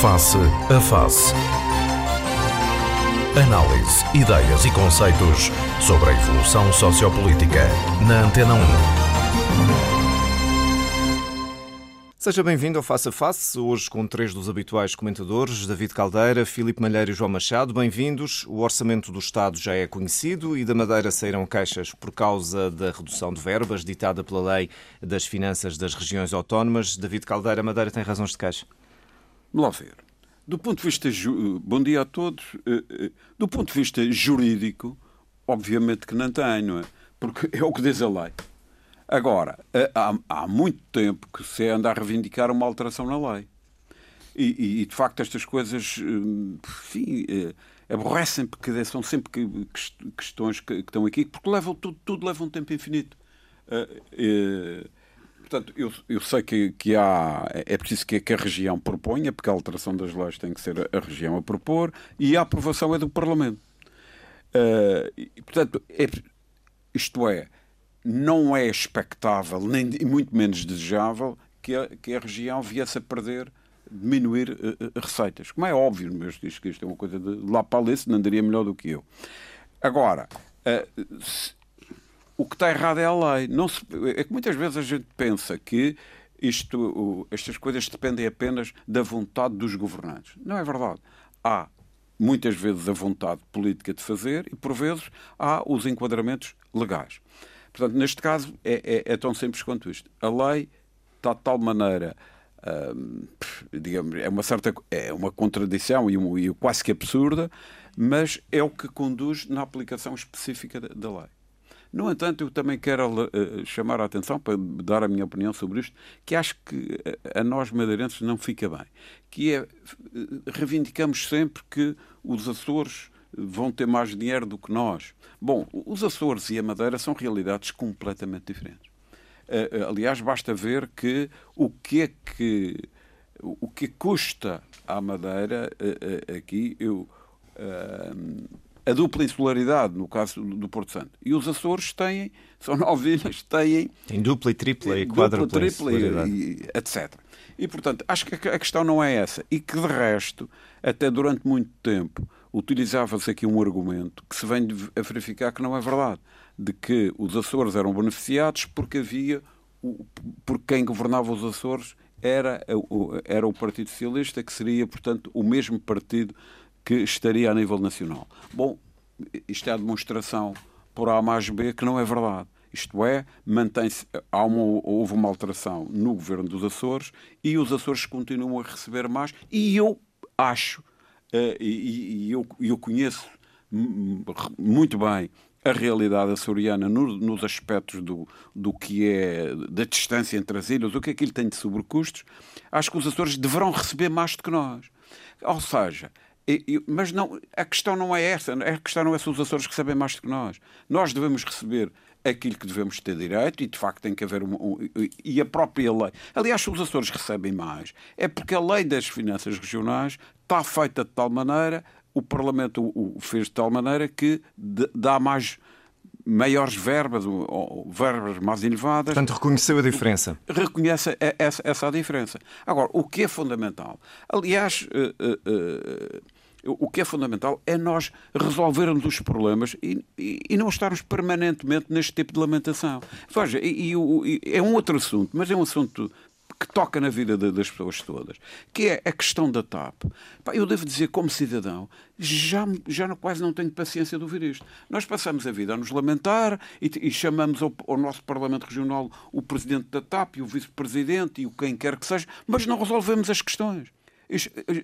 Face a Face. Análise, ideias e conceitos sobre a evolução sociopolítica. Na Antena 1. Seja bem-vindo ao Face a Face, hoje com três dos habituais comentadores, David Caldeira, Filipe Malheiro e João Machado. Bem-vindos. O orçamento do Estado já é conhecido e da Madeira saíram queixas por causa da redução de verbas ditada pela Lei das Finanças das Regiões Autónomas. David Caldeira, Madeira tem razões de queixa? Lá ver. Do ponto de vista. Bom dia a todos. Eh, eh, do ponto de vista jurídico, obviamente que não tem, não é? Porque é o que diz a lei. Agora, eh, há, há muito tempo que se anda a reivindicar uma alteração na lei. E, e de facto, estas coisas enfim, aborrecem, porque são sempre questões que, estão aqui, porque levam, tudo, tudo leva um tempo infinito. Portanto, eu, eu sei que, que há, é preciso que, que, a região proponha, porque a alteração das leis tem que ser a, a região a propor, e a aprovação é do Parlamento. Uh, e, portanto, é, isto é, não é expectável, nem muito menos desejável, que a, que a região viesse a perder, diminuir uh, receitas. Como é óbvio, mas diz que isto é uma coisa de lá para ali, não andaria melhor do que eu. Agora, se, o que está errado é a lei. Não se, é que muitas vezes a gente pensa que isto, estas coisas dependem apenas da vontade dos governantes. Não é verdade. Há muitas vezes a vontade política de fazer e, por vezes, há os enquadramentos legais. Portanto, neste caso, é, é, é tão simples quanto isto. A lei está de tal maneira. Hum, digamos, é uma certa é uma contradição e, um, e quase que absurda, mas é o que conduz na aplicação específica da, da lei. No entanto, eu também quero uh, chamar a atenção, para dar a minha opinião sobre isto, que acho que a nós madeirenses não fica bem. Que é, reivindicamos sempre que os Açores vão ter mais dinheiro do que nós. Bom, os Açores e a Madeira são realidades completamente diferentes. Aliás, basta ver que o que é que o que custa à Madeira aqui eu a dupla insularidade, no caso do Porto Santo. E os Açores têm, são nove ilhas, têm... Tem dupla e tripla e quadrupla tripla e, e, etc. E, portanto, acho que a questão não é essa. E que, de resto, até durante muito tempo, utilizava-se aqui um argumento que se vem a verificar que não é verdade. De que os Açores eram beneficiados porque havia... Porque quem governava os Açores era, era o Partido Socialista, que seria, portanto, o mesmo partido que estaria a nível nacional. Bom, isto é a demonstração por A mais B que não é verdade. Isto é, mantém-se, houve uma alteração no governo dos Açores e os Açores continuam a receber mais. E eu acho, uh, e, eu, eu, conheço muito bem a realidade açoriana no, nos aspectos do, do que é da distância entre as ilhas, o que é que ele tem de sobrecustos, acho que os Açores deverão receber mais do que nós. Ou seja, mas não, a questão não é essa. A questão não é se os Açores recebem mais do que nós. Nós devemos receber aquilo que devemos ter direito e, de facto, tem que haver um, um, e a própria lei. Aliás, se os Açores recebem mais, é porque a lei das finanças regionais está feita de tal maneira, o Parlamento o fez de tal maneira que dá mais maiores verbas, ou verbas mais elevadas. Portanto, reconheceu a diferença. Reconhece essa, essa diferença. Agora, o que é fundamental? Aliás, uh, uh, uh, o que é fundamental é nós resolvermos os problemas e, e, e não estarmos permanentemente neste tipo de lamentação. Veja, e, e, é um outro assunto, mas é um assunto que toca na vida das pessoas todas, que é a questão da TAP. Eu devo dizer, como cidadão, já, já quase não tenho paciência de ouvir isto. Nós passamos a vida a nos lamentar e, e chamamos ao, ao, nosso Parlamento Regional o Presidente da TAP e o Vice-Presidente e o quem quer que seja, mas não resolvemos as questões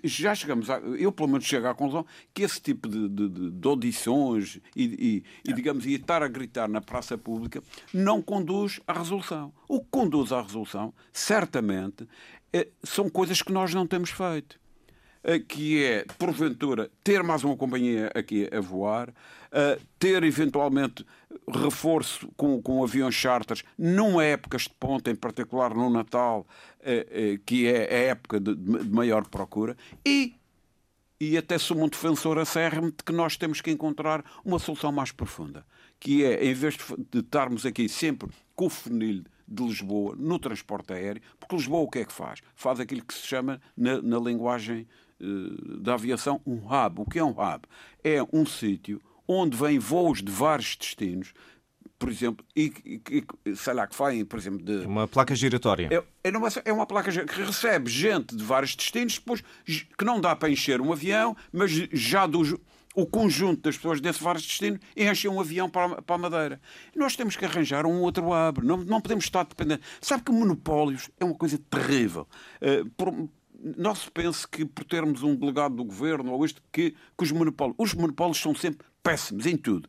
já chegamos, a, eu pelo menos chego à conclusão que esse tipo de, de, de audições e, e, e, digamos, e estar a gritar na praça pública não conduz à resolução. O que conduz à resolução, certamente, é, são coisas que nós não temos feito. Eh, que é, porventura, ter mais uma companhia aqui a voar, uh, ter eventualmente reforço com, com aviões charters numa épocas de ponta, em particular no Natal, que é a época de, maior procura, e, e até sou um defensor acérrimo de que nós temos que encontrar uma solução mais profunda, que é, em vez de estarmos aqui sempre com o funil de Lisboa no transporte aéreo, porque Lisboa o que é que faz? Faz aquilo que se chama, na, na linguagem uh, da aviação, um hub. O que é um hub? É um sítio onde vêm voos de vários destinos por exemplo, e, e sei lá, que fazem, por exemplo, de. Uma placa giratória. É, é, uma, é uma placa que recebe gente de vários destinos, depois que não dá para encher um avião, mas já dos o conjunto das pessoas desses vários destinos enchem um avião para, para a Madeira. nós temos que arranjar um outro abre. Não, não podemos estar dependentes. Sabe que monopólios é uma coisa terrível. Uh, por, não se pense que por termos um delegado do governo ou isto, que, que os monopólios. Os monopólios são sempre péssimos em tudo.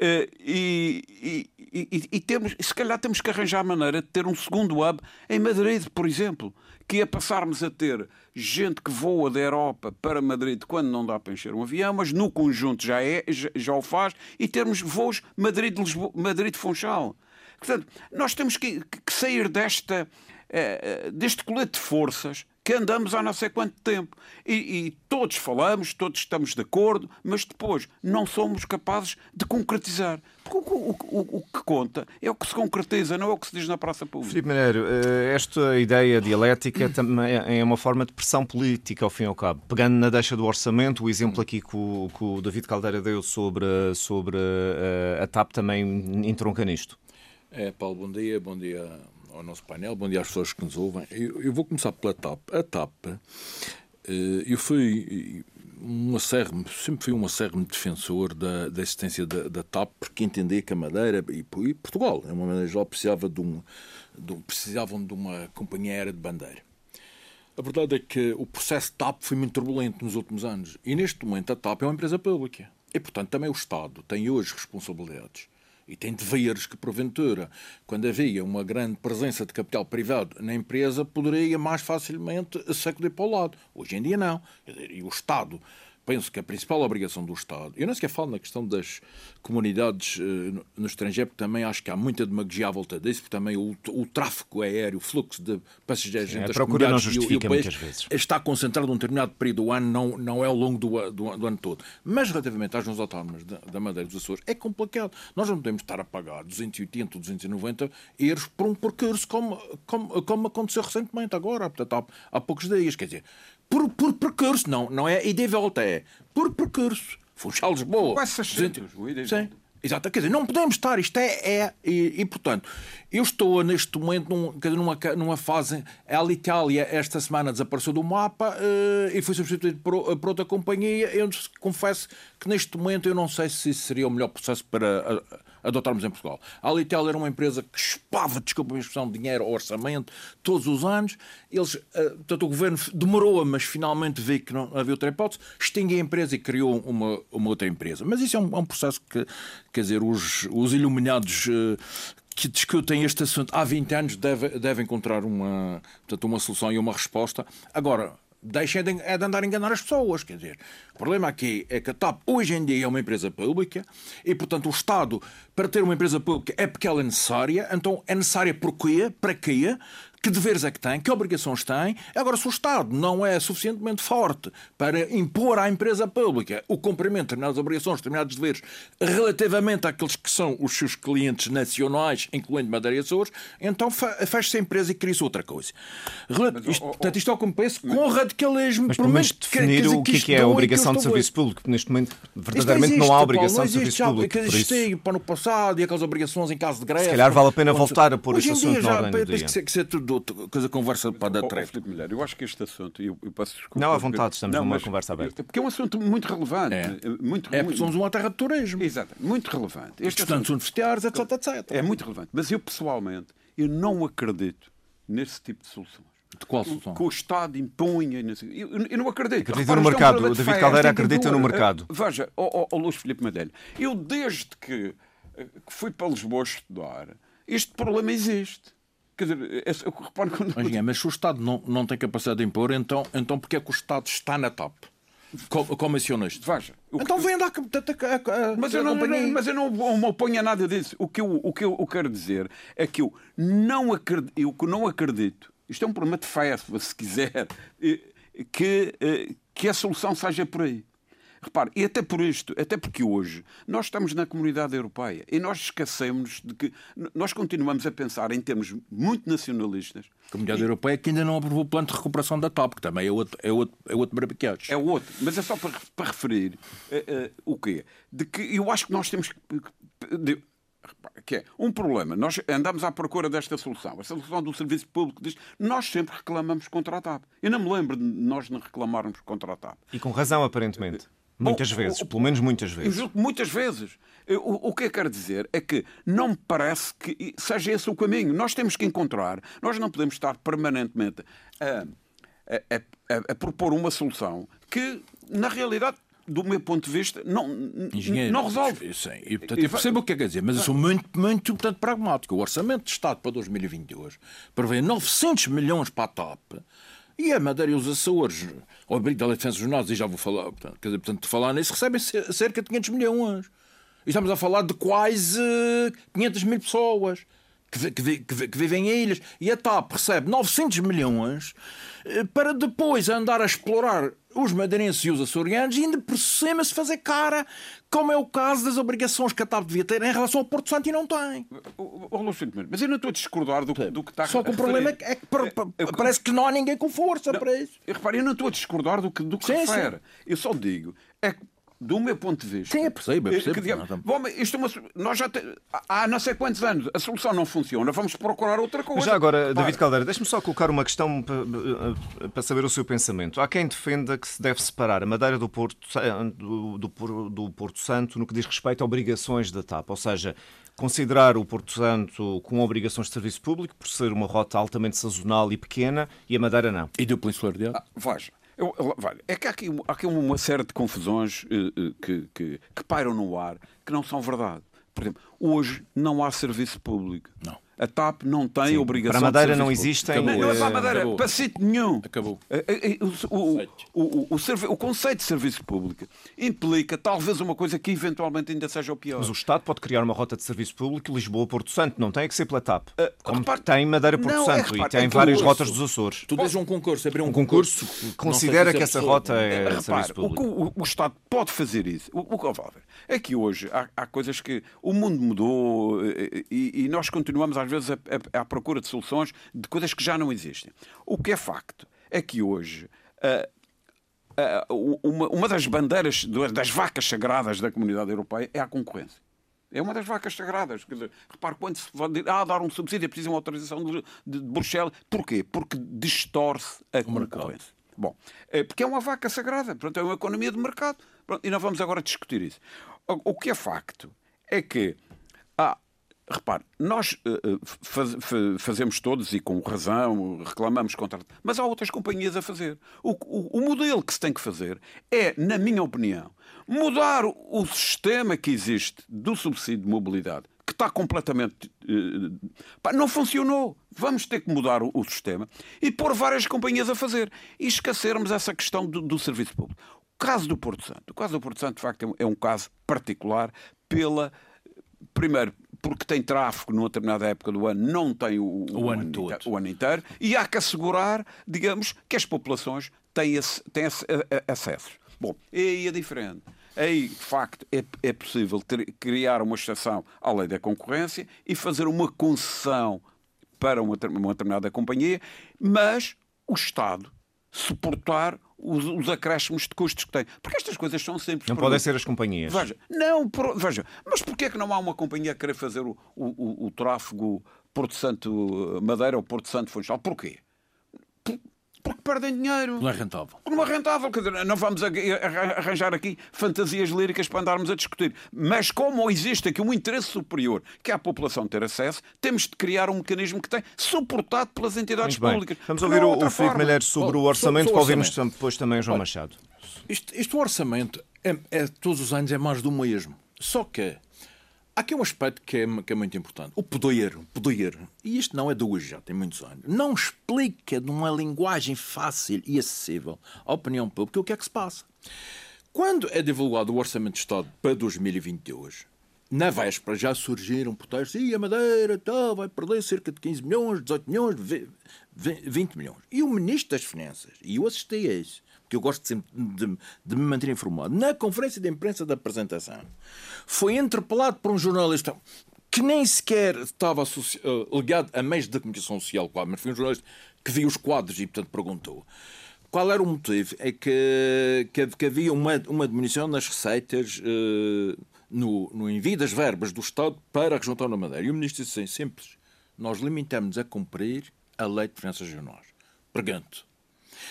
Uh, e, e, e, e, temos, se calhar temos que arranjar a maneira de ter um segundo hub em Madrid, por exemplo, que é passarmos a ter gente que voa da Europa para Madrid quando não dá para encher um avião, mas no conjunto já, é, já, já o faz, e termos voos Madrid-Funchal. Madrid Portanto, nós temos que, que sair desta, uh, deste colete de forças que andamos há não sei quanto tempo. E, e, todos falamos, todos estamos de acordo, mas depois não somos capazes de concretizar. Porque o, o, o, o, que conta é o que se concretiza, não é o que se diz na praça pública. Filipe Mineiro, eh, esta ideia dialética também é uma forma de pressão política, ao fim e ao cabo. Pegando na deixa do orçamento, o exemplo aqui que o, que o David Caldeira deu sobre, sobre eh, a TAP também entronca nisto. É, Paulo, bom dia, bom dia ao nosso painel, bom dia às pessoas que nos ouvem. Eu, eu vou começar pela TAP. A TAP, eh, eu fui um acérrimo, sempre fui um acérrimo defensor da, da existência da, da, TAP, porque entendia que a Madeira e, e Portugal, é uma maneira geral, precisava de um, de precisavam de uma companhia aérea de bandeira. A verdade é que o processo TAP foi muito turbulento nos últimos anos e neste momento a TAP é uma empresa pública e, portanto, também o Estado tem hoje responsabilidades e tem deveres que, porventura, quando havia uma grande presença de capital privado na empresa, poderia mais facilmente sacudir para o lado. Hoje em dia, não. E o Estado penso que a principal obrigação do Estado, eu não sequer falo na questão das comunidades uh, no estrangeiro, porque também acho que há muita demagogia à volta disso, porque também o, o tráfego aéreo, o fluxo de passageiros Sim, entre as procura não justifica e o, e o muitas vezes. está concentrado num determinado período do ano, não, não é ao longo do, do, do ano todo. Mas relativamente às zonas autónomas da, da Madeira dos Açores, é complicado. Nós não podemos estar a pagar 280 ou 290 euros por um percurso como, como, como aconteceu recentemente agora, portanto, há, há poucos dias. Quer dizer, por, por percurso, não, não é ida e volta, é por percurso. Funchal Lisboa. Quase 600. Sim. Exato, quer dizer, não podemos estar, isto é. é e, e, portanto, eu estou neste momento num, numa, numa fase. A Alitalia, esta semana, desapareceu do mapa uh, e foi substituído por, por, outra companhia. Eu confesso que neste momento eu não sei se seria o melhor processo para. Adotarmos em Portugal. A Alitel era uma empresa que espava, desculpa a expressão, dinheiro orçamento todos os anos. Eles, uh, portanto, o governo demorou, mas finalmente viu que não havia outra hipótese, extinguiu a empresa e criou uma, uma outra empresa. Mas isso é um, é um processo que, quer dizer, os, os iluminados uh, que discutem este assunto há 20 anos devem deve encontrar uma, portanto, uma solução e uma resposta. Agora, deixem de, é de andar a enganar as pessoas. Quer dizer, o problema aqui é que a TAP hoje em dia é uma empresa pública e, portanto, o Estado, para ter uma empresa pública, é porque ela é necessária. Então, é necessária por quê? Para quê? Que deveres é que tem, que obrigações tem. Agora, se o Estado não é suficientemente forte para impor à empresa pública o cumprimento de determinadas obrigações, determinados deveres, relativamente àqueles que são os seus clientes nacionais, incluindo Madeira e Açores, então fecha-se a empresa e cria-se outra coisa. Isto, portanto, isto é o que me penso com radicalismo. Mas pelo menos definir o que, que é a obrigação de serviço público, porque neste momento verdadeiramente existe, não há obrigação não de serviço público. Que existiu para no passado e aquelas obrigações em caso de greve. Se calhar vale a pena voltar a pôr este assunto na ordem do dia. Tem que ser tudo coisa conversa para dar treta. Eu acho que este assunto, eu, eu peço desculpa. Não, à vontade, estamos não, numa conversa aberta. Porque é um assunto muito relevante. É, muito, é porque somos uma terra de turismo. Exato, muito relevante. Este Estudantes universitários, etc, etc. É muito relevante. Mas eu, pessoalmente, eu não acredito nesse tipo de soluções. De qual solução? Que o Estado impunha. Eu, eu não acredito. Acredita no mercado. O David Caldeira acredita no mercado. Veja, o, o, o Luís Filipe Madelho, eu desde que, que fui para Lisboa estudar, este problema existe. Quer dizer, é, eu reparo quando. Mas, é, mas se o Estado não, não tem capacidade de impor, então, então porque é que o Estado está na TAP? Como mencionaste. Veja. Então que... vem andar a, a, a, mas, eu não, não, mas eu não me oponho a nada disso. O que eu, o que eu, eu quero dizer é que eu não acredito, eu não acredito, isto é um problema de fé, se quiser, que, eh, que a solução seja por aí. Repare, e até por isto, até porque hoje nós estamos na comunidade europeia e nós esquecemos de que nós continuamos a pensar em termos muito nacionalistas. A comunidade e... europeia que ainda não aprovou o plano de recuperação da TAP, que também é outro, é outro, é outro É outro, mas é só para, para referir uh, uh, o quê? De que eu acho que nós temos que. De, que é um problema. Nós andamos à procura desta solução. A solução do serviço público diz nós sempre reclamamos contra a TAP. Eu não me lembro de nós não reclamarmos contra a TAP. E com razão, aparentemente. Muitas vezes, pelo menos muitas vezes. Muitas vezes. O, o que eu quero dizer é que não me parece que seja esse o caminho. Nós temos que encontrar, nós não podemos estar permanentemente a, a, a, a propor uma solução que, na realidade, do meu ponto de vista, não, não resolve. Sim, e, portanto, eu percebo o que é que quer dizer, mas eu sou muito, muito portanto, pragmático. O Orçamento de Estado para 2022 prevê 900 milhões para a TAP e a Madeira e os Açores, ao abrigo da Lei de dos Nossos, e já vou falar, portanto, quer dizer, portanto, falar nisso, recebem cerca de 500 milhões. E estamos a falar de quase 500 mil pessoas que, que, que, que vivem em ilhas. E a TAP recebe 900 milhões eh, para depois andar a explorar os madeirenses e os açorianos e ainda por cima se fazer cara, como é o caso das obrigações que a TAP devia ter em relação ao Porto Santo e não tem. Mas eu não estou a discordar do, do que está Só que o problema é que, é parece que não há ninguém com força não, para isso. Eu, repare, eu não estou a discordar do que, do que sim, refere. Sim. Eu só digo é que do meu ponto de vista. Sim, é possível. É que, digamos, bom, isto é uma, nós já te, há não sei quantos anos a solução não funciona, vamos procurar outra coisa. Já agora, David Caldeira, deixe-me só colocar uma questão para, para, saber o seu pensamento. Há quem defenda que se deve separar a Madeira do Porto, do, do, do Porto Santo no que diz respeito a obrigações da TAP, ou seja, considerar o Porto Santo com obrigações de serviço público por ser uma rota altamente sazonal e pequena e a Madeira não. E do Peninsular de ah, Veja, eu, é que há aqui, há aqui uma série de confusões uh, que, que, que pairam no ar que não são verdade. Por exemplo, hoje não há serviço público. Não. A TAP não tem Sim, obrigação Para a Madeira não existem. Acabou. Não, não é para a Madeira, Acabou. para sítio nenhum. Acabou. O, o, o, o, o, conceito de serviço público implica talvez uma coisa que eventualmente ainda seja o pior. Mas o Estado pode criar uma rota de serviço público Lisboa-Porto Santo, não tem é que ser pela TAP. Uh, Como repare, tem Madeira-Porto é, Santo é, repare, e tem é várias rotas dos Açores. Tu tens um concurso, abrir um, um concurso, concurso considera que essa rota é repare, serviço público. O, o, Estado pode fazer isso. O, que eu vou ver é que hoje há, há, coisas que o mundo mudou eh, e, e nós continuamos às vezes a, a, a procura de soluções de coisas que já não existem. O que é facto é que hoje. Uh, Uh, uma, uma, das bandeiras das vacas sagradas da comunidade europeia é a concorrência. É uma das vacas sagradas. Quer dizer, repare, quando se pode ah, dar um subsídio é preciso uma autorização de, de, de Bruxelas. Porquê? Porque distorce a o concorrência. Mercado. Bom, é porque é uma vaca sagrada. Portanto, é uma economia de mercado. Pronto, e não vamos agora discutir isso. O, o que é facto é que há, Repare, nós uh, faz, fazemos todos, e com razão, reclamamos contra. Mas há outras companhias a fazer. O, o, o, modelo que se tem que fazer é, na minha opinião, mudar o sistema que existe do subsídio de mobilidade, que está completamente. Uh, pá, não funcionou. Vamos ter que mudar o, sistema e pôr várias companhias a fazer. E esquecermos essa questão do, do serviço público. O caso do Porto Santo. O caso do Porto Santo, de facto, é um, é um caso particular pela. Primeiro, porque tem tráfego numa determinada época do ano, não tem o, o, o ano, todo. Inteiro, o ano inteiro, e há que assegurar, digamos, que as populações têm, esse, têm esse, acessos. Bom, e aí é diferente. Aí, de facto, é, é possível ter, criar uma exceção à lei da concorrência e fazer uma concessão para uma, uma determinada companhia, mas o Estado suportar os, os acréscimos de custos que tem. Porque estas coisas são sempre. Não podem ser as companhias. Veja, não, por, veja, mas porquê é que não há uma companhia a querer fazer o, o, o, o tráfego Porto Santo Madeira ou Porto Santo Funchal? Porquê? Porque perdem dinheiro. Não é rentável. Não é rentável. Quer dizer, não vamos arranjar aqui fantasias líricas para andarmos a discutir. Mas como existe aqui um interesse superior que é a população ter acesso, temos de criar um mecanismo que tem suportado pelas entidades públicas. Vamos ouvir o, o Filipe Malheiro sobre o orçamento, para ouvirmos depois também o João Machado. Isto, isto o orçamento é, é, todos os anos é mais do mesmo. Só que Há aqui um aspecto que é, que é muito importante. O poder, poder, e isto não é de hoje, já tem muitos anos, não explica numa linguagem fácil e acessível à opinião pública o que é que se passa. Quando é divulgado o Orçamento de Estado para 2022, na véspera já surgiram protestos e a Madeira tá, vai perder cerca de 15 milhões, 18 milhões, 20 milhões. E o Ministro das Finanças, e eu assisti a isso, porque eu gosto sempre de, de, me manter informado, na conferência de imprensa da apresentação, foi interpelado por um jornalista que nem sequer estava uh, ligado a meios da comunicação social, mas foi um jornalista que viu os quadros e, portanto, perguntou. Qual era o motivo? É que, que, que havia uma, uma diminuição nas receitas uh, no, no envio das verbas do Estado para a região da Madeira. E o ministro disse assim, simples, nós limitamos a cumprir a lei de finanças regionais. Pergunto,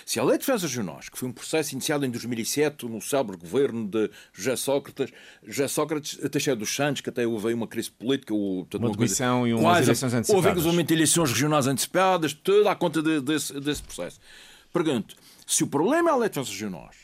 se a Lei de Defesas Regionais, que foi um processo iniciado em 2007 no célebre governo de José Sócrates, José Sócrates Teixeira dos Santos, que até houve uma crise política, portanto, uma demissão e umas eleições antecipadas. Houve inclusive eleições regionais antecipadas, tudo à conta de, desse, desse processo. Pergunto, se o problema é a Lei de Defesas Regionais,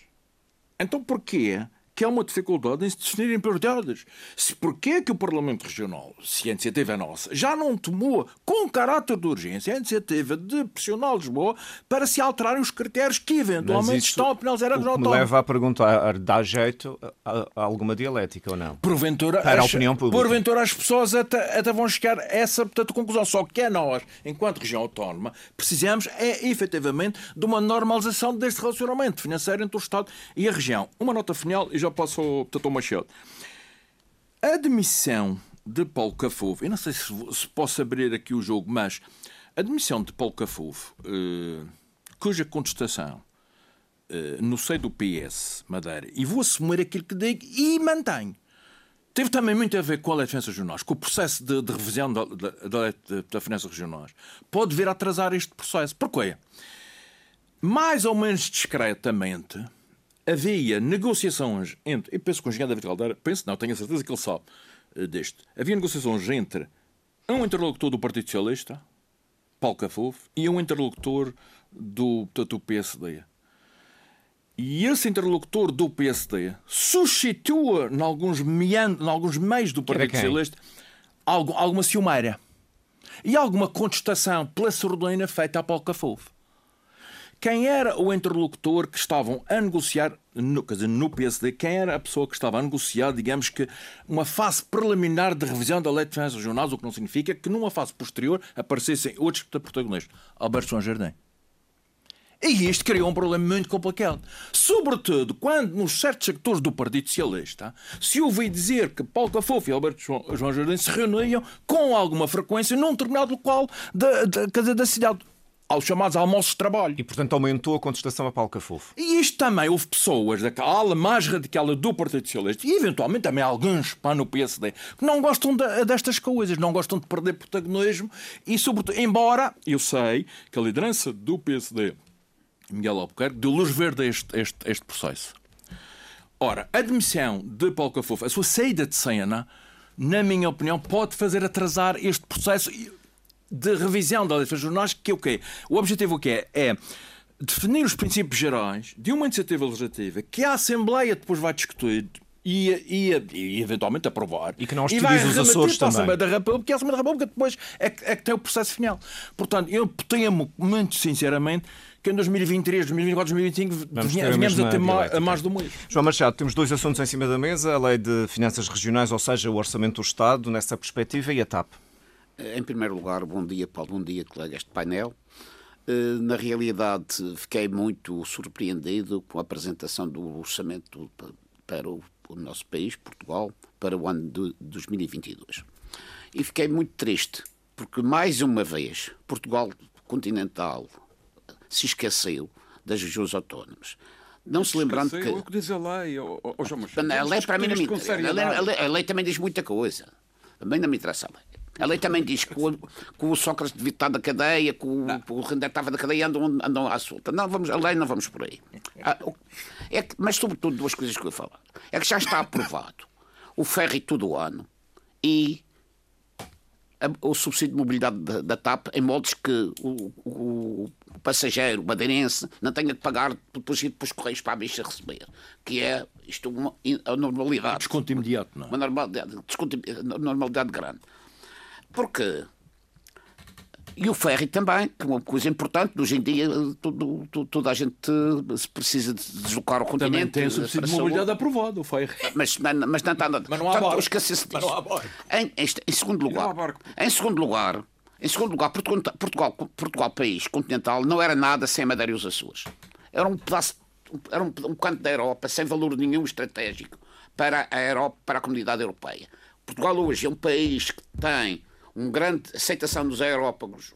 então porquê que há uma dificuldade em se definirem prioridades. Se porquê que o Parlamento Regional, se a iniciativa é nossa, já não tomou com caráter de urgência a iniciativa de pressionar Lisboa para se alterarem os critérios que eventualmente estão a penalizar a região Me leva a perguntar, dá jeito a, a alguma dialética ou não? Porventura, para as, a opinião pública. Porventura as pessoas até, até vão chegar a essa portanto, conclusão. Só que é nós, enquanto região autónoma, precisamos é efetivamente de uma normalização deste relacionamento financeiro entre o Estado e a região. Uma nota final e já passo ao Dr. Machado. A admissão de Paulo Cafofo, eu não sei se, se posso abrir aqui o jogo, mas a admissão de Paulo Cafofo, eh, cuja contestação eh, no seio do PS Madeira, e vou assumir aquilo que digo e mantenho, teve também muito a ver com a lei de finanças regionais, com o processo de, de revisão da, da lei de finanças regionais. Pode vir a atrasar este processo. Porquê? Mais ou menos discretamente, havia negociações entre. Eu penso que o engenheiro David Caldeira, penso não, tenho a certeza que ele sabe uh, deste. Havia negociações entre um interlocutor do Partido Socialista, Paulo Cafofo, e um interlocutor do, do PSD. E esse interlocutor do PSD suscitua, em alguns, meand... em alguns meios do Partido Socialista, algo, alguma ciumeira e alguma contestação pela sordina feita a Paulo Cafofo quem era o interlocutor que estavam a negociar, no, quer dizer, no PSD, quem era a pessoa que estava a negociar, digamos que, uma fase preliminar de revisão da lei de finanças regionais, o que não significa que numa fase posterior aparecessem outros protagonistas. Alberto João Jardim. E isto criou um problema muito complicado. Sobretudo quando, nos certos sectores do Partido Socialista, se ouvi dizer que Paulo Cafofo e Alberto João Jardim se reuniam com alguma frequência num determinado local da, da, da cidade aos chamados almoços de trabalho. E, portanto, aumentou a contestação a Paulo Cafofo. E isto também houve pessoas da ala mais radical do Partido Socialista e, eventualmente, também alguns pá, no PSD que não gostam de, destas coisas, não gostam de perder protagonismo e, sobretudo, embora eu sei que a liderança do PSD, Miguel Albuquerque, deu luz verde a este, este, este processo. Ora, a demissão de Paulo Cafofo, a sua saída de cena, na minha opinião, pode fazer atrasar este processo de revisão da lei de jornais, que é o quê? O objetivo o quê? É definir os princípios gerais de uma iniciativa legislativa que a Assembleia depois vai discutir e, e, e, eventualmente aprovar. E que não estudie os Açores também. Assembleia da República, e a Assembleia da República depois é que, é que tem o processo final. Portanto, eu temo muito sinceramente que em 2023, 2024, 2025 venhamos a ter mais, a mais do mês. João Machado, temos dois assuntos em cima da mesa, a Lei de Finanças Regionais, ou seja, o Orçamento do Estado, nessa perspectiva, e a TAP. Em primeiro lugar, bom dia, Paulo, bom dia, colegas de painel. Eh, na realidade, fiquei muito surpreendido com a apresentação do orçamento para o, nosso país, Portugal, para o ano de 2022. E fiquei muito triste, porque mais uma vez Portugal continental se esqueceu das regiões autónomas. Não se lembrando que. O que diz a lei, oh, oh, João A lei, para mim, não me interessa. A lei, a lei também diz muita coisa. Também não me interessa a lei. A lei também diz que o, que o Sócrates devia estar da cadeia, que o, que o Render estava da cadeia e andam, andam à solta. Não, vamos, a lei não vamos por aí. Ah, é que, mas, sobretudo, duas coisas que eu vou falar. É que já está aprovado o ferry todo ano e a, o subsídio de mobilidade da, da, TAP em modos que o, o, o passageiro, o madeirense, não tenha de pagar depois ir para os correios para a bicha receber. Que é isto uma, a normalidade. Desconto imediato, não é? Uma normalidade, desconto, normalidade grande. Porque E o ferry também, que é uma coisa importante. Hoje em dia, todo, todo, toda a gente se precisa de deslocar ao continente. Também tem o subsídio de mobilidade aprovado, o ferry. Mas, mas, mas não está nada. Mas não há barco. Não há barco. Em, em, em segundo lugar, em segundo lugar, em segundo lugar, Portugal, Portugal, Portugal, país continental, não era nada sem a Madeira e os Açores. Era um pedaço, era um, um canto da Europa sem valor nenhum estratégico para a Europa, para a comunidade europeia. Portugal hoje é um país que tem uma grande aceitação dos aerópagos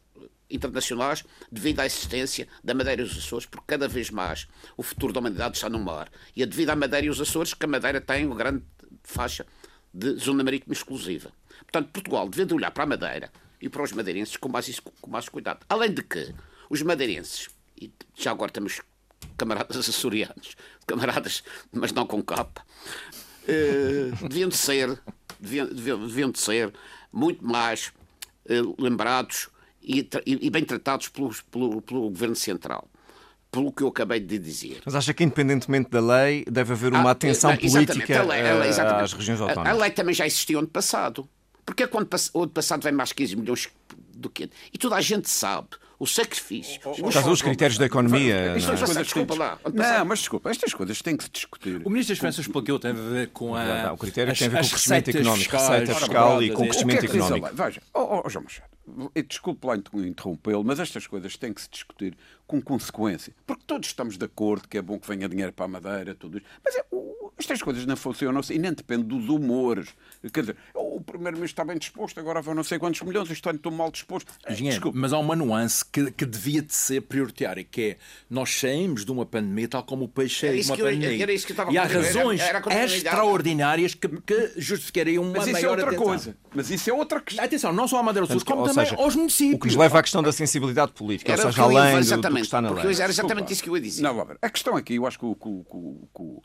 internacionais devido à existência da Madeira e os Açores, porque cada vez mais o futuro da humanidade está no mar. E é devido à Madeira e os Açores que a Madeira tem uma grande faixa de zona marítima exclusiva. Portanto, Portugal deve olhar para a Madeira e para os madeirenses com mais, com mais cuidado. Além de que os madeirenses, e já agora temos camaradas açorianos, camaradas, mas não com capa, eh, deviam de ser, deviam, deviam, deviam de ser muito mais eh, lembrados e, e, bem tratados pelo, pelo, pelo Governo Central pelo que eu acabei de dizer. Mas acha que, independentemente da lei, deve haver uma ah, atenção não, política a lei, a lei, às regiões autónomas? A, lei também já existiu ano passado. Porque é quando o ano passado vem mais 15 milhões do que. E toda a gente sabe o sacrifício. Oh, oh, os, os critérios da economia. Isto não, é? desculpa lá. Não, mas desculpa, estas coisas têm que se discutir. O Ministro das Finanças explicou tem a ver com a. O critério tem a ver com o crescimento económico, receita fiscal e com o crescimento económico. Veja, oh, oh, João Machado, desculpe lá interrompê-lo, mas estas coisas têm que se discutir com consequência. Porque todos estamos de acordo que é bom que venha dinheiro para a Madeira, tudo isso. Mas é, estas coisas não funcionam assim, e nem depende dos humores. Quer dizer, o Primeiro-Ministro está bem disposto, agora vão não sei quantos milhões, este ano estou mal disposto. Engenheiro, mas há uma nuance que, que devia de ser prioritária, que é nós saímos de uma pandemia tal como o país saiu de uma pandemia. Era isso que estava e há razões era, era extraordinárias que, que justificariam uma mas isso maior é outra atenção. coisa. Mas isso é outra questão. Atenção, não só à Madeira do Sul, como também seja, aos municípios. O que nos leva à questão da sensibilidade política, ou seja, além do, do que está na lei. Era exatamente isso que eu ia dizer. Não, a questão aqui, eu acho que o, que, que, que,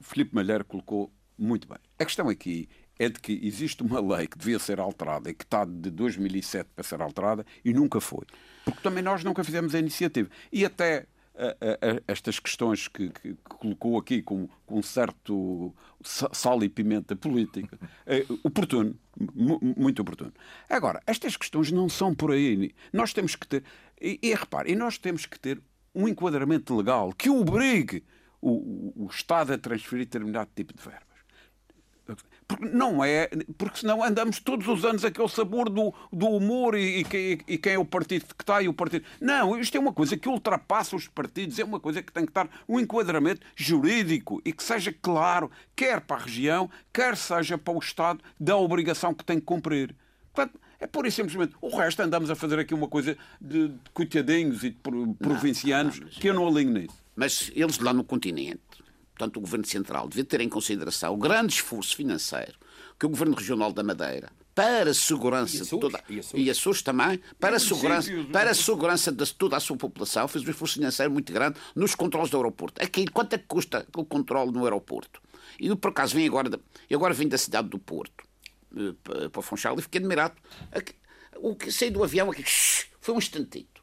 Filipe Malheiro colocou muito bem. A questão aqui é de que existe uma lei que devia ser alterada e que está de 2007 para ser alterada e nunca foi. Porque também nós nunca fizemos a iniciativa. E até a, a, estas questões que, que, colocou aqui com, com um certo sal e pimenta política, é oportuno, muito oportuno. Agora, estas questões não são por aí. Nós temos que ter, e, e repare, nós temos que ter um enquadramento legal que obrigue o, o Estado a transferir determinado tipo de verbas. Porque não é, porque senão andamos todos os anos aquele sabor do, do humor e, e, e, quem é o partido que está e o partido. Não, isto é uma coisa que ultrapassa os partidos, é uma coisa que tem que estar um enquadramento jurídico e que seja claro, quer para a região, quer seja para o Estado, da obrigação que tem que cumprir. Portanto, é pura e simplesmente. O resto andamos a fazer aqui uma coisa de, de coitadinhos e de provincianos não, não, que eu não alinho nisso. Mas eles lá no continente, portanto o Governo Central, devia ter em consideração o grande esforço financeiro que o Governo Regional da Madeira para a segurança de toda e a SUS. também para a segurança para a segurança de toda a sua população fez um esforço financeiro muito grande nos controles do aeroporto. Aqui quanto é que custa o controle no aeroporto? E por acaso vim agora eu agora vim da cidade do Porto eh, para Funchal e fiquei admirado. O que saí do avião aqui foi um instantito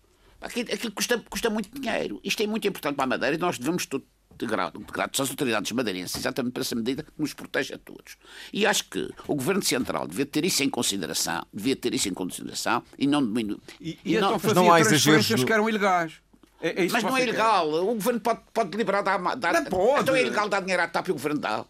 Aquilo, aquilo custa, custa muito dinheiro. Isto é muito importante para a Madeira e nós devemos tudo de gratos às autoridades madeirenses, exatamente para essa medida que nos protege a todos. E acho que o Governo Central devia ter isso em consideração, devia ter isso em consideração e não diminuir. E, e, e não, então não há exageros que eram ilegais. É, é mas não é ilegal. O Governo pode, pode liberar dar, dar. Não pode. Então é ilegal dar dinheiro à TAP e o Governo dá.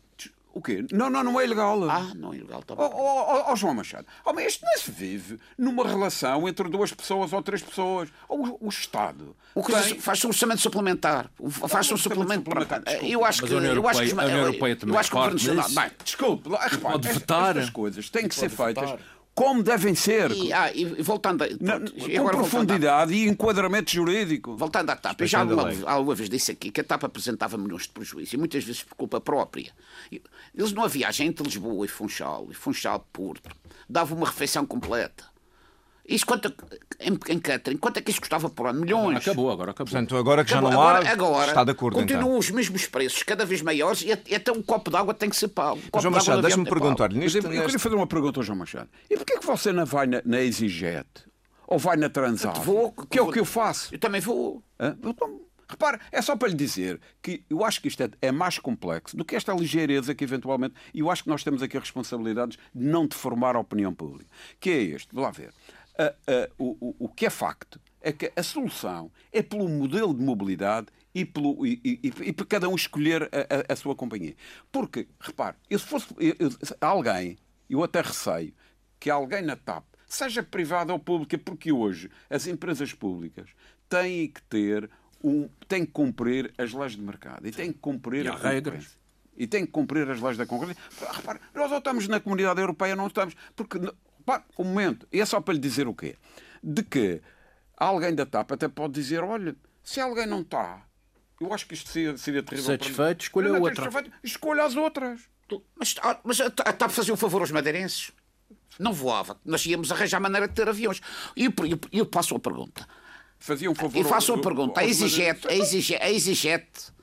O quê? Não, não, não é ilegal. Ah, não é ilegal também. Oh, oh, oh, João Machado, oh, mas isto não se vive numa relação entre duas pessoas ou três pessoas. O, o Estado. O que tem... faz um orçamento suplementar. Faz um suplemento para. Eu acho que. Eu acho que a União Europeia também. Eu acho que o Governo Nacional. Bem, desculpe, repare, estas coisas têm que ser feitas como devem ser. E, ah, e voltando a, Na, e com profundidade e enquadramento jurídico. Voltando à TAP, eu já alguma, alguma vez disse aqui que a TAP apresentava milhões de prejuízo e muitas vezes por culpa própria. Eles numa viagem entre Lisboa e Funchal, e Funchal Porto, davam uma refeição completa. Isso quanto, em, em catering, quanto é que isso custava por ano? Milhões. Acabou, agora acabou. Portanto, agora que já não há, agora, está de acordo Continuam então. os mesmos preços, cada vez maiores, e até um copo de água tem que ser pago. Um João Machado, deixa-me perguntar-lhe. Neste... Eu, eu queria fazer uma pergunta ao João Machado. E porquê que você não vai na, na Exiget? Ou vai na Transat? Vou. Que é o que eu faço. Eu também vou. Hã? Então, repare, é só para lhe dizer que eu acho que isto é, é, mais complexo do que esta ligeireza que eventualmente. E eu acho que nós temos aqui responsabilidades de não deformar a opinião pública. Que é este, vamos lá ver. O, o que é facto é que a solução é pelo modelo de mobilidade e, pelo, e, e, e para cada um escolher a, a, a, sua companhia. Porque, repare, eu, se fosse eu, alguém, eu até receio que alguém na TAP, seja privada ou pública, porque hoje as empresas públicas têm que ter um, têm que cumprir as leis de mercado e têm que cumprir e a regras. E têm que cumprir as leis da concorrência. Repare, nós ou estamos na comunidade europeia não estamos. Porque, repare, um momento, e é só para lhe dizer o quê? De que alguém da TAP até pode dizer: olha, se alguém não está, eu acho que isto seria, seria terrível. Satisfeito, escolha outra. Escolha as outras. Mas, ah, mas a TAP fazia um favor aos madeirenses. Não voava. Nós íamos arranjar maneira de ter aviões. E eu, eu, eu passo a pergunta. Fazia um favor. E faço a pergunta. A Exiget, a Exiget, a Exiget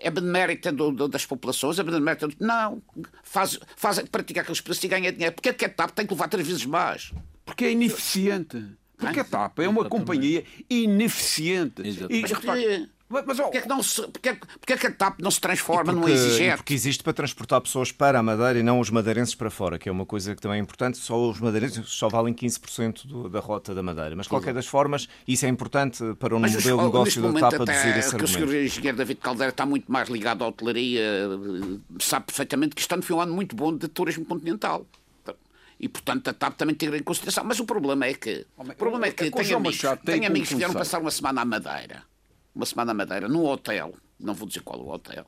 é benemérita do, do, das populações? É benemérita do... Não. Faz, faz, pratica aqueles preços e ganha dinheiro. Porque é que a TAP tem que levar três vezes mais? Porque é ineficiente. Porque a TAP é uma companhia ineficiente. E, Mas, repare, mas, oh, porquê, é que não se, porquê, é porquê é que a TAP não se transforma porque, num exigente? Porque existe para transportar pessoas para a Madeira e não os madeirenses para fora, que é uma coisa que também é importante. Só os madeirenses só valem 15% do, da rota da Madeira. Mas, de qualquer das formas, isso é importante para o um modelo de negócio da TAP aduzir esse que argumento. O Sr. Engenheiro David Caldeira está muito mais ligado à hotelaria, sabe perfeitamente que este ano foi um ano muito bom de turismo continental e portanto a TAP também tem em consideração. Mas o problema é que, o problema é que é tem amigos, tem amigos que vieram passar uma semana à Madeira uma semana à Madeira, num hotel, não vou dizer qual o hotel,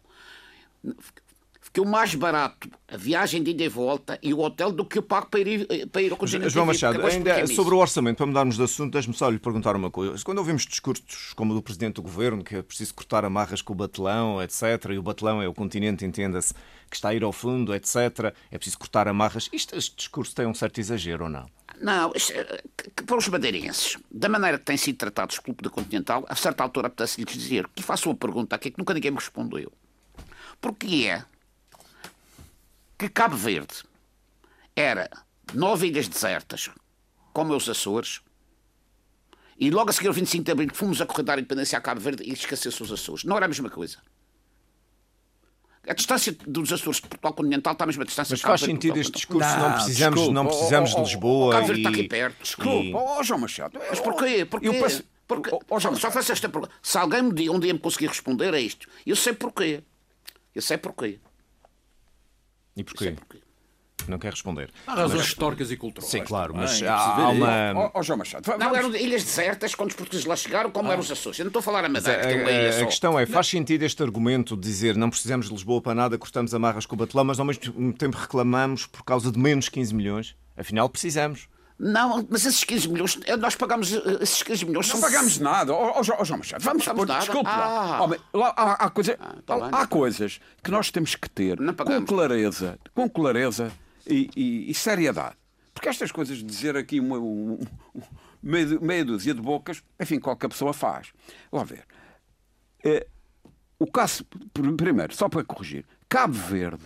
ficou mais barato a viagem de ida e volta e o hotel do que eu pago para ir, para ir ao continente. João Machado, ainda sobre o orçamento, para mudarmos de assunto, deixe-me só lhe perguntar uma coisa. Quando ouvimos discursos como o do Presidente do Governo, que é preciso cortar amarras com o batelão, etc., e o batelão é o continente, entenda-se, que está a ir ao fundo, etc., é preciso cortar amarras, isto, este discurso tem um certo exagero ou não? Não, eh, para os madeirenses, da maneira que têm sido tratados o Clube da Continental, a certa altura apetece-lhes dizer que faço uma pergunta aqui que nunca ninguém me respondeu. Porquê é que Cabo Verde era nove ilhas desertas, como os Açores, e logo a seguir ao 25 de Abril fomos a correr da independência a Cabo Verde e esqueceu-se os Açores. Não era a mesma coisa. A distância dos Açores de Portugal continental está a mesma distância Mas faz sentido este discurso, não, não precisamos, desculpa, não precisamos oh, oh, de Lisboa. O Cabo está aqui perto. Desculpa, e... oh, João Machado. Mas porquê? porquê? Eu peço... Porque, oh, oh, só, só faço esta pergunta. Se alguém me, um dia me conseguir responder a isto, eu sei porquê. Eu sei porquê. E porquê? Porquê. Não quer responder. Há razões mas... históricas e culturais. Sim, claro, mas há, há uma. Ó oh, João Machado. Vamos... Não, eram ilhas desertas quando os portugueses lá chegaram, como ah. eram os Açores. Eu não estou a falar a Madeira. A, a, a questão é: faz sentido este argumento de dizer não precisamos de Lisboa para nada, cortamos amarras com o batelão, mas ao mesmo tempo reclamamos por causa de menos 15 milhões? Afinal, precisamos. Não, mas esses 15 milhões, eh, nós pagamos eh, esses 15 milhões. Não são... pagamos nada. Oh, oh, João Machado, vamos pôr, desculpe ah. lá. Oh, lá há, há, coisa, ah, tá há, há, coisas que nós temos que ter com clareza, com clareza e, e, e, seriedade. Porque estas coisas de dizer aqui uma, um, meia, meia dúzia de bocas, enfim, qualquer pessoa faz. Vamos ver. É, o caso, primeiro, só para corrigir, Cabo Verde,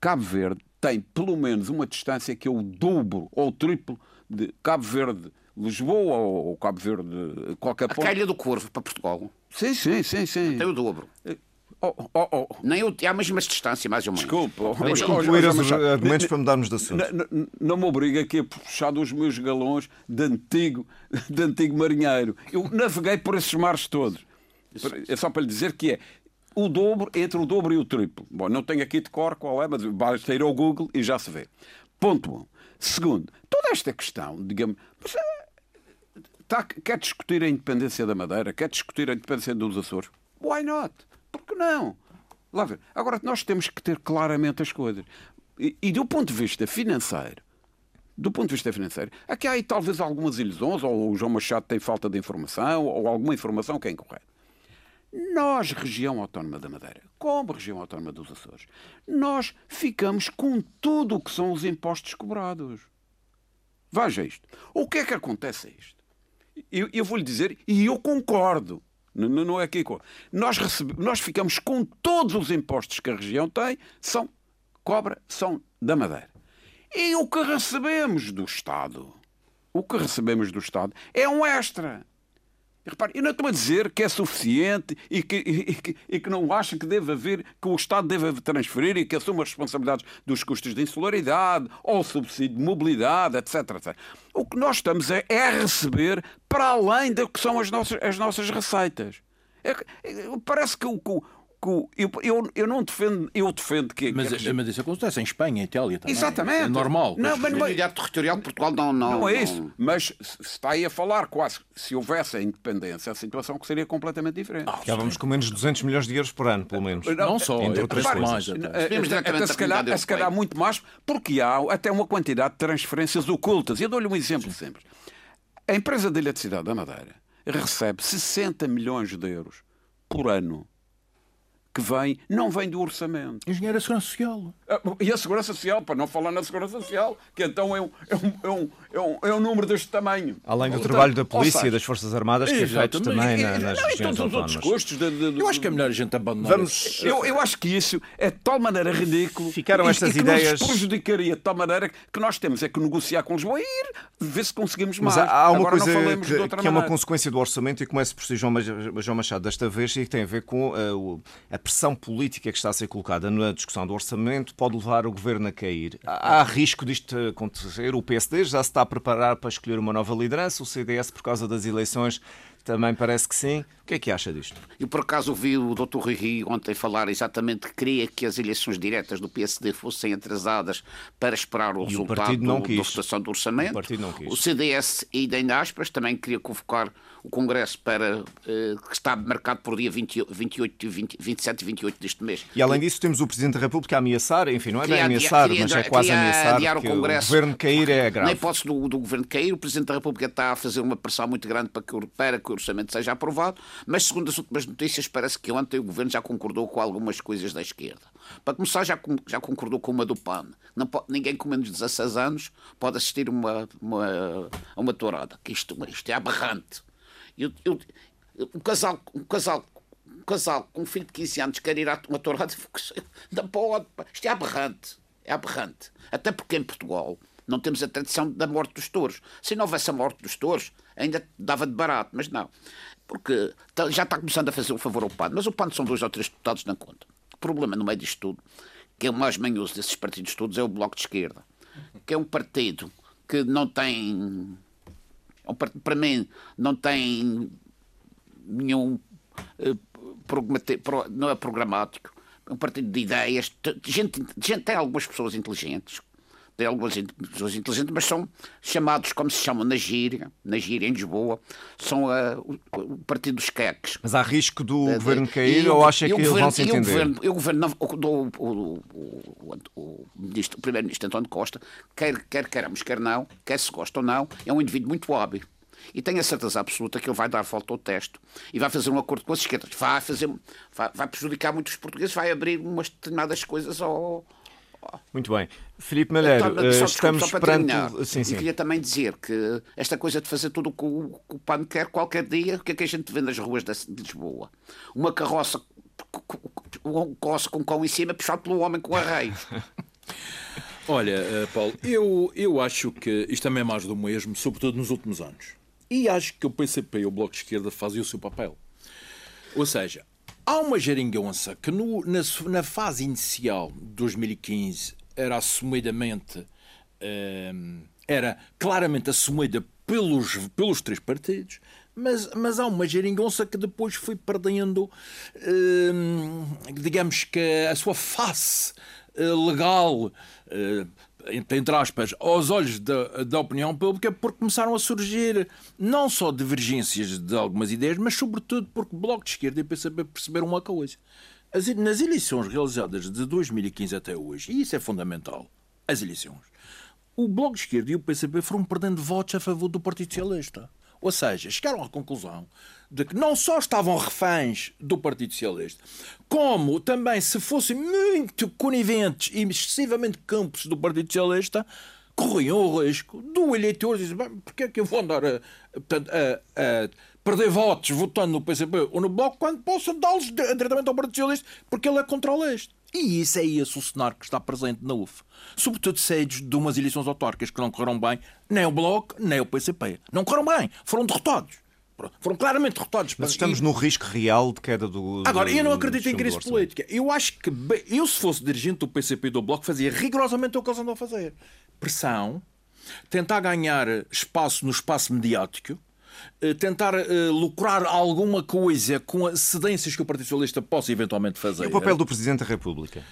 Cabo Verde tem pelo menos uma distância que é o dobro ou o triplo de Cabo Verde. Lisboa ou Cabo Verde, qualquer ponto. A Calha do Corvo para Portugal. Sim, sim, sim, sim. Tem o dobro. É, Oh, oh, oh. Nem eu, há a mesma distância, mais ou menos. Desculpa. Vamos concluir os argumentos para mudarmos de assunto. Não, não me obriga aqui a puxar dos meus galões de antigo, de antigo marinheiro. Eu naveguei por esses mares todos. É só para lhe dizer que é o dobro, entre o dobro e o triplo. Bom, não tenho aqui de cor qual é, mas basta ir ao Google e já se vê. Ponto 1. Um. Segundo, toda esta questão, digamos. Está, quer discutir a independência da Madeira? Quer discutir a independência dos Açores? Why not? Por que não? Lá ver. Agora, nós temos que ter claramente as coisas. E, e, do ponto de vista financeiro, do ponto de vista financeiro, aqui há aí talvez algumas ilusões, ou o João Machado tem falta de informação, ou alguma informação que é incorreta. Nós, região autónoma da Madeira, como região autónoma dos Açores, nós ficamos com tudo o que são os impostos cobrados. Veja isto. O que é que acontece a isto? Eu, eu vou-lhe dizer, e eu concordo, não, não é aqui. Nós, recebe, nós ficamos com todos os impostos que a região tem, são cobra, são da Madeira. E o que recebemos do Estado, o que recebemos do Estado é um extra. Repare, eu não estou a dizer que é suficiente e que, e, que, e que não acho que deve haver, que o Estado deve transferir e que assuma as responsabilidades dos custos de insularidade ou subsídio de mobilidade, etc, etc. O que nós estamos a, é a receber para além do que são as nossas, as nossas receitas. É, é, parece que o, eu, eu, eu não defendo, eu defendo que. Mas, que... mas isso acontece em Espanha, em Itália também. Exatamente. É normal. Não, mas a unidade territorial de Portugal não. Não, não é isso. Mas se está aí a falar quase se houvesse a independência, a situação que seria completamente diferente. Ah, vamos com menos de 200 milhões de euros por ano, pelo menos. Não, não só, entre outras coisas. Até se calhar, se calhar muito mais, porque há até uma quantidade de transferências ocultas. Eu dou-lhe um exemplo sempre. A empresa de eletricidade da Madeira recebe 60 milhões de euros por ano que vem, não vem do orçamento. Engenheiro da Segurança Social. E a Segurança Social, para não falar na Segurança Social, que então é um, é um, é um, é um, é um número deste tamanho. Além do trabalho da polícia e das Forças Armadas, que é feito também na, nas não, regiões todos os outros custos. De, de, de, eu acho que é melhor a gente abandonar. Vamos, eu, eu acho que isso é de tal maneira ridículo. Ficaram estas e, ideias. nos prejudicaria de tal maneira que nós temos é que negociar com Lisboa e ir ver se conseguimos mais. Mas há uma Agora coisa que, que é uma consequência do orçamento e começa por si João, João Machado desta vez e que tem a ver com uh, a pressão política que está a ser colocada na discussão do orçamento pode levar o governo a cair. Há risco disto acontecer? O PSD já se está a preparar para escolher uma nova liderança, o CDS, por causa das eleições, também parece que sim. O que é que acha disto? Eu, por acaso, ouvi o Dr. Rui ontem falar exatamente que queria que as eleições diretas do PSD fossem atrasadas para esperar o e resultado o do, da votação do orçamento. O, partido não quis. o CDS, e em aspas, também queria convocar o Congresso para, eh, que está marcado por dia 20, 28, 20, 27 e 28 deste mês. E além disso temos o Presidente da República a ameaçar, enfim, não é bem ameaçar, mas é quase ameaçar o que Congresso, o Governo cair é grave. Na hipótese do, do Governo cair, o Presidente da República está a fazer uma pressão muito grande para que, para que o orçamento seja aprovado, mas segundo as últimas notícias parece que ontem o Governo já concordou com algumas coisas da esquerda. Para começar, já, já concordou com uma do PAN. Não ninguém com menos de 16 anos pode assistir uma, uma, uma tourada. Que isto, isto é aberrante. Eu, eu, um casal, um casal um casal com um filho de 15 anos quer ir a uma tourada, não pode. Isto é aberrante. É aberrante. Até porque em Portugal não temos a tradição da morte dos touros. Se não houvesse a morte dos touros, ainda dava de barato, mas não. Porque tá, já está começando a fazer um favor ao PAN. Mas o PAN são dois ou três deputados na conta. O problema no meio disto tudo, que é o mais manhoso desses partidos todos, é o Bloco de Esquerda. Que é um partido que não tem para mim, não tem nenhum. Eh, não é programático. É um partido de ideias. Gente, gente, tem algumas pessoas inteligentes, tem algumas pessoas inteligentes, mas são chamados, como se chamam na gíria, na gíria em Lisboa, são uh, o, o, partido dos queques. Mas há risco do uh, governo cair ou acha que eles vão se entender? O governo, o, governo o, o, o, ministro, o primeiro-ministro António Costa, quer, quer queramos, quer não, quer se gosta ou não, é um indivíduo muito hábil. E tenho a certeza absoluta que ele vai dar volta ao texto e vai fazer um acordo com as esquerdas. Vai, fazer, vai, vai prejudicar muitos portugueses, vai abrir umas determinadas coisas ao, muito bem. Filipe Malheiro, então, só, estamos perante... Sim, sim. E queria também dizer que esta coisa de fazer tudo o que o, o PAN quer qualquer dia, o que é que a gente vê nas ruas de Lisboa? Uma carroça, uma carroça com cão em cima puxado pelo homem com arreios. Olha, eh, Paulo, eu, eu acho que isto também é mais do mesmo, sobretudo nos últimos anos. E acho que o PCP e o Bloco de Esquerda fazem o seu papel. Ou seja, há uma geringonça que no, na, na, fase inicial de 2015 era assumidamente. Ehm, era claramente assumida pelos, pelos três partidos, mas, mas há uma geringonça que depois foi perdendo, ehm, digamos que, a sua face eh, legal. Entre aspas, aos olhos da, da opinião pública, porque começaram a surgir não só divergências de algumas ideias, mas sobretudo porque o Bloco de Esquerda e PCP perceberam uma coisa. As, nas eleições realizadas de 2015 até hoje, e isso é fundamental, as eleições, o Bloco de Esquerda e o PCP foram perdendo votos a favor do Partido Socialista. Ou seja, chegaram à conclusão de que não só estavam reféns do Partido Socialista, como também, se fossem muito coniventes e excessivamente campos do Partido Socialista, corriam o risco do eleitor dizer: porquê é que eu vou andar a, a, a, perder votos votando no PCP ou no Bloco quando posso dá-los diretamente ao Partido Socialista porque ele é contra o leste? E isso é esse o cenário que está presente na UF. Sobretudo seios de umas eleições autárquicas que não correram bem, nem o Bloco, nem o PCP. Não correram bem, foram derrotados. Foram claramente derrotados. Mas estamos e... no risco real de queda do. Agora, eu não acredito em crise política. Eu acho que eu, se fosse dirigente do PCP e do Bloco, fazia rigorosamente o que eles andam a fazer: pressão, tentar ganhar espaço no espaço mediático eh, tentar uh, lucrar alguma coisa com as cedências que o Partido Socialista possa eventualmente fazer. E o papel do Presidente da República?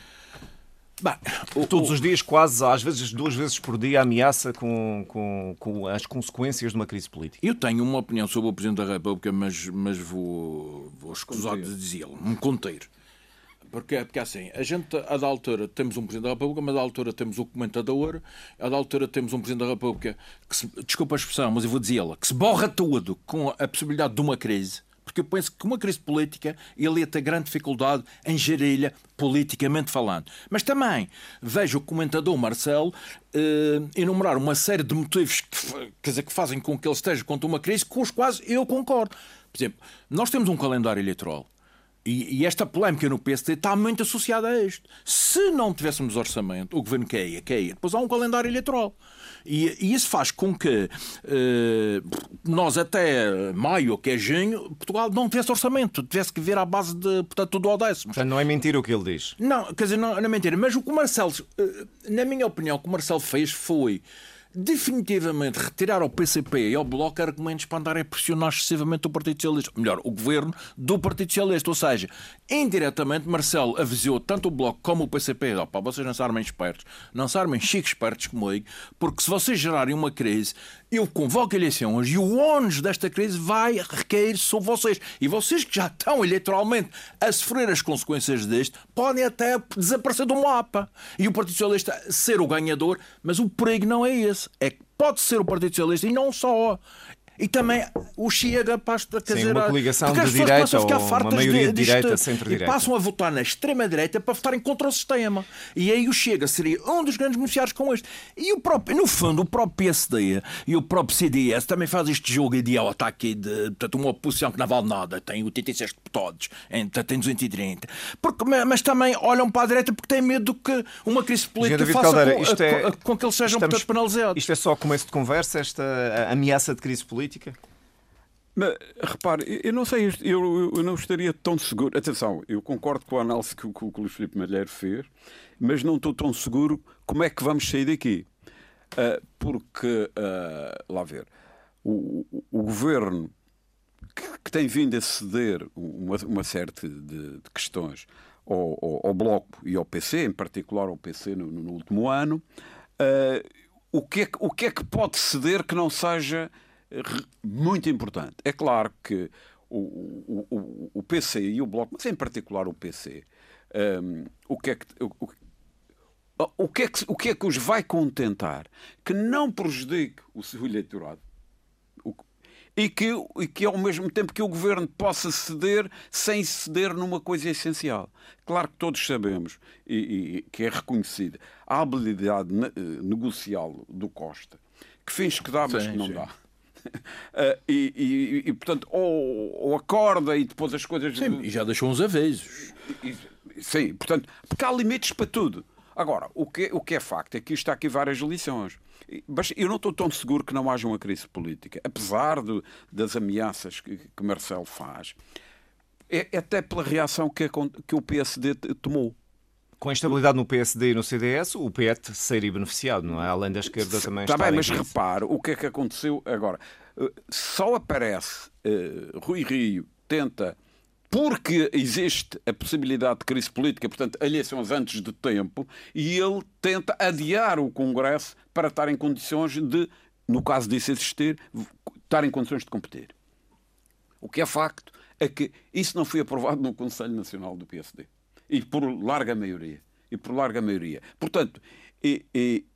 Bem, o, Todos o... os dias, quase, às vezes duas vezes por dia, ameaça com, com, com, as consequências de uma crise política. Eu tenho uma opinião sobre o Presidente da República, mas, mas vou, vou escusar de dizê-lo, um conteiro. Porque, porque assim, a gente, a da altura, temos um Presidente da República, mas a da altura temos o comentador, a da altura temos um Presidente da República que, se, desculpa a expressão, mas eu vou dizê-la, que se borra tudo com a possibilidade de uma crise. Porque eu penso que uma crise política ter grande dificuldade em gerir-lhe politicamente falando. Mas também vejo o comentador Marcelo eh, enumerar uma série de motivos que, quer dizer, que fazem com que ele esteja contra uma crise com os quais eu concordo. Por exemplo, nós temos um calendário eleitoral e, esta polémica no PSD está muito associada a isto. Se não tivéssemos orçamento, o governo caia, caia. Depois há um calendário eleitoral. E, e isso faz com que eh, nós, até maio, que é junho, Portugal não tivesse orçamento, tivesse que vir à base de, portanto, tudo ao décimo. Portanto, não é mentira o que ele diz. Não, quer dizer, não, não é mentira. Mas o que o Marcelo, eh, na minha opinião, o que o Marcelo fez foi definitivamente retirar ao PCP e ao Bloco argumentos para andarem a pressionar excessivamente o Partido Socialista. Melhor, o governo do Partido Socialista. Ou seja, indiretamente, Marcelo avisou tanto o Bloco como o PCP: opa, vocês não se armem espertos, não se armem chiques espertos como eu, porque se vocês gerarem uma crise, eu convoco eleições e o ônus desta crise vai recair sobre vocês. E vocês que já estão eleitoralmente a sofrer as consequências deste, podem até desaparecer do mapa. E o Partido Socialista ser o ganhador, mas o perigo não é esse. É que pode ser o Partido Socialista e não só e também o Chega passa a dizer, uma coligação de direita ou uma maioria de, direita, centro-direita. E passam a votar na extrema-direita para votarem contra o sistema. E aí o Chega seria um dos grandes beneficiários com este. E o próprio, no fundo, o próprio PSD e o próprio CDS também faz este jogo idiota aqui de portanto, uma oposição que não vale nada, tem 86 deputados, tem 230. Porque, mas também olham para a direita porque têm medo que uma crise política faça Caldeira, com, é, com, que eles sejam estamos, portanto, penalizados. Isto é só começo de conversa, esta ameaça de crise política política? Mas, repare, eu não sei, eu, eu, não estaria tão seguro. Atenção, eu concordo com a análise que, que o Luís Filipe Malheiro fez, mas não estou tão seguro como é que vamos sair daqui. Uh, porque, uh, lá ver, o, o, o governo que, que, tem vindo a ceder uma, uma série de, de questões ao, ao, ao, Bloco e ao PC, em particular ao PC no, no último ano, uh, o, que é, o que é que pode ceder que não seja muito importante. É claro que o, o, o PC e o Bloco, mas em particular o PC, um, o que é que. O, o que, é que, o que é que os vai contentar que não prejudique o seu eleitorado e que, e que ao mesmo tempo que o governo possa ceder sem ceder numa coisa essencial. Claro que todos sabemos e, e que é reconhecida a habilidade negocial do Costa, que fins que dá, mas sim, que não sim. dá. Uh, e, e, e, portanto, ou, ou, acorda e depois as coisas. Sim, e já deixou uns avisos. sim, portanto, porque há limites para tudo. Agora, o que, o que é facto é que isto está aqui várias lições. Mas eu não estou tão seguro que não haja uma crise política, apesar das ameaças que, que Marcelo faz. É, é até pela reação que, que o PSD tomou com a instabilidade no PSD e no CDS, o PET seria beneficiado, não é? Além da esquerda também Está bem, mas repare o que é que aconteceu agora. Eh, só aparece uh, Rui Rio tenta porque existe a possibilidade de crise política, portanto, eleições antes de tempo, e ele tenta adiar o Congresso para estar em condições de, no caso disso existir, estar em condições de competir. O que é facto é que isso não foi aprovado no Conselho Nacional do PSD e por larga maioria. E por larga maioria. Portanto, e, e,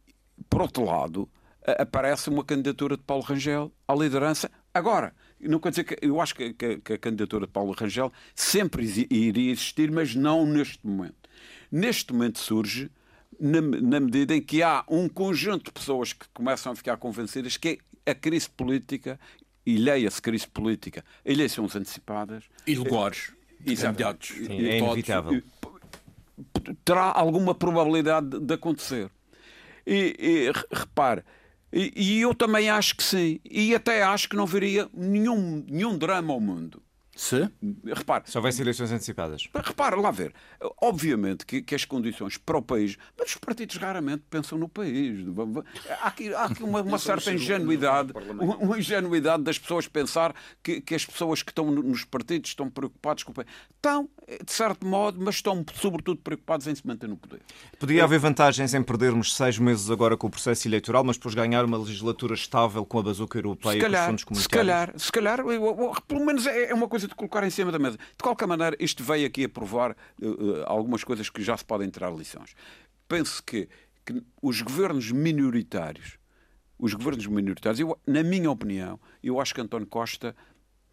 por outro lado, aparece uma candidatura de Paulo Rangel à liderança. Agora, não quer dizer que eu acho que, que, que a candidatura de Paulo Rangel sempre iria existir, mas não neste momento. Neste momento surge na, na, medida em que há um conjunto de pessoas que começam a ficar convencidas que a crise política, e leia-se crise política, eleições antecipadas. E lugares. Exato. é inevitável terá alguma probabilidade de acontecer. E, e repare, E, e, eu também acho que sim. E até acho que não veria nenhum, nenhum drama ao mundo se? Repare. Se houvesse eleições antecipadas. Repare, lá ver. Obviamente que, que, as condições para o país. Mas os partidos raramente pensam no país. Há aqui, há aqui uma, uma certa ingenuidade. Uma, ingenuidade das pessoas pensar que, que as pessoas que estão nos partidos estão preocupados com o país. Estão, de certo modo, mas estão sobretudo preocupados em se manter no poder. Podia haver vantagens em perdermos seis meses agora com o processo eleitoral, mas depois ganhar uma legislatura estável com a bazuca europeia e com os fundos comunitários? Se calhar, se calhar, pelo menos é, é uma coisa de colocar em cima da mesa. De qualquer maneira, isto veio aqui a provar uh, algumas coisas que já se podem tirar lições. Penso que, que os governos minoritários, os governos minoritários, eu, na minha opinião, eu acho que António Costa,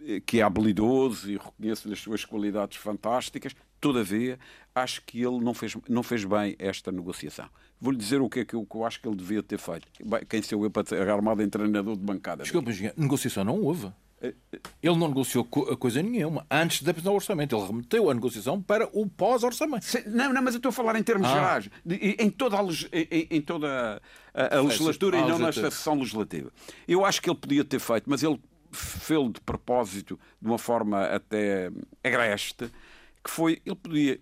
eh, que é habilidoso e reconheço as suas qualidades fantásticas, todavia, acho que ele não fez, não fez bem esta negociação. Vou-lhe dizer o que é que eu, que eu, acho que ele devia ter feito. Quem sou eu para ser armado em treinador de bancada? Desculpa, negociação não houve. Ele não negociou coisa nenhuma antes de apresentar o orçamento. Ele remeteu a negociação para o pós-orçamento. Não, não, mas eu estou a falar em termos ah. gerais. Em toda, a, em, em toda a, a legislatura e não nesta sessão legislativa. Eu acho que ele podia ter feito, mas ele fez de propósito, de uma forma até agreste, que foi, ele podia...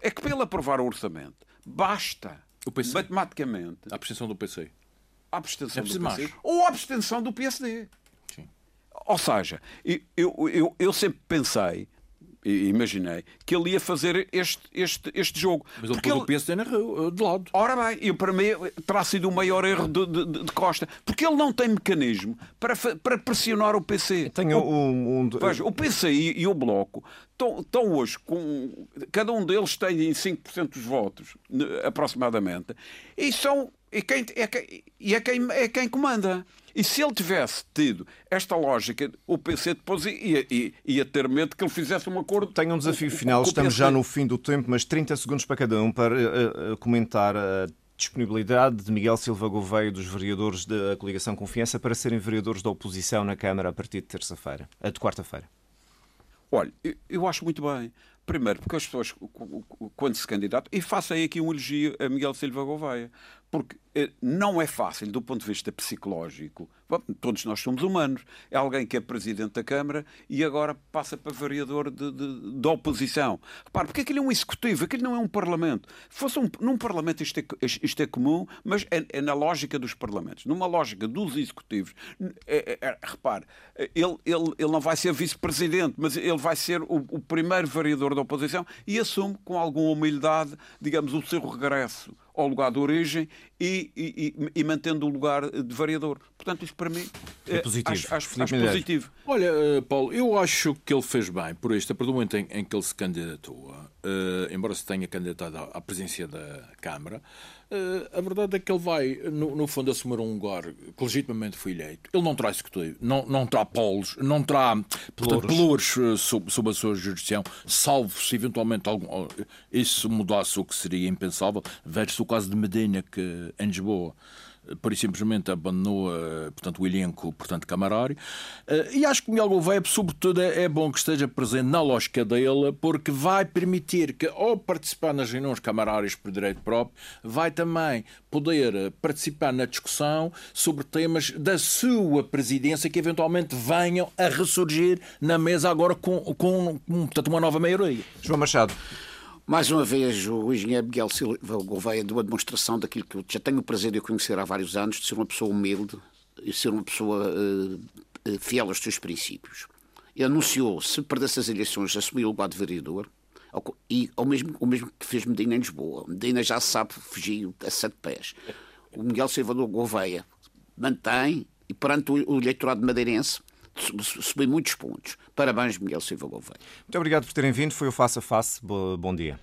É que para ele aprovar o orçamento, basta, matematicamente... A abstenção do PC. A abstenção é do PC. Mais. Ou a abstenção do PSD. Ou seja, eu, eu, eu sempre pensei, imaginei, que ele ia fazer este, este, este jogo. Mas ele pôs o PSD de lado. Ora bem, e para mim terá sido o maior erro de, de, de, Costa, porque ele não tem mecanismo para, para pressionar o PC. Tenho o, um, um... Veja, o PC e, e, o Bloco estão, estão hoje com. Cada um deles tem 5% dos votos, aproximadamente, e são. E, quem, é, e é, quem, é quem comanda. E se ele tivesse tido esta lógica, o PC depois ia, ia, ia ter medo que ele fizesse um acordo. Tenho um desafio final, estamos já no fim do tempo, mas 30 segundos para cada um para uh, uh, comentar a disponibilidade de Miguel Silva Gouveia dos vereadores da coligação Confiança para serem vereadores da oposição na Câmara a partir de terça-feira, de quarta-feira. Olha, eu, eu acho muito bem. Primeiro, porque as pessoas, quando se candidatam, e faço aí aqui um elogio a Miguel Silva Gouveia, porque eh, não é fácil, do ponto de vista psicológico, todos nós somos humanos, é alguém que é presidente da Câmara e agora passa para vereador de, de, de oposição. Repare, porque aquilo é um executivo, aquilo não é um parlamento. Se fosse um, num parlamento isto é, isto é comum, mas é, é, na lógica dos parlamentos. Numa lógica dos executivos, é, é, é repare, ele, ele, ele não vai ser vice-presidente, mas ele vai ser o, o primeiro vereador da oposição e assume com alguma humildade, digamos, o seu regresso ao lugar de origem e, e, e, mantendo o lugar de vereador. Portanto, isso para mim é positivo. Acho, acho, acho positivo. Olha, eh, Paulo, eu acho que ele fez bem por isto, a partir do momento em, em que ele se candidatou, uh, embora se tenha candidatado à, à presidência da Câmara, Uh, a verdade é que ele vai, no, no, fundo, assumir um lugar que legitimamente foi eleito. Ele não terá executivo, não, não terá polos, não terá pelouros uh, sob, sob, a sua jurisdição, salvo se eventualmente algum, isso mudasse o que seria impensável. Veja-se o caso de Medina, que em Lisboa por simplesmente abandonou eh, portanto, o elenco portanto, camarário. Eh, e acho que Miguel Gouveia, sobretudo, é, é bom que esteja presente na lógica dele, porque vai permitir que, ao participar nas reuniões camarárias por direito próprio, vai também poder eh, participar na discussão sobre temas da sua presidência que eventualmente venham a ressurgir na mesa agora com, com portanto, uma nova maioria. João Machado. Mais uma vez, o engenheiro Miguel Silva Gouveia deu a demonstração daquilo que eu já tenho o prazer de conhecer há vários anos, de ser uma pessoa humilde e ser uma pessoa uh, fiel aos seus princípios. Ele anunciou, se perdesse as eleições, assumir o lugar de vereador, e ao mesmo, o mesmo que fez Medina em Lisboa. Medina já sabe fugir a sete pés. O Miguel Silva Gouveia mantém, e perante o eleitorado madeirense, subi muitos pontos. Parabéns, Miguel Silva Gouveia. Muito obrigado por terem vindo. Foi o Face a Face. Bom dia.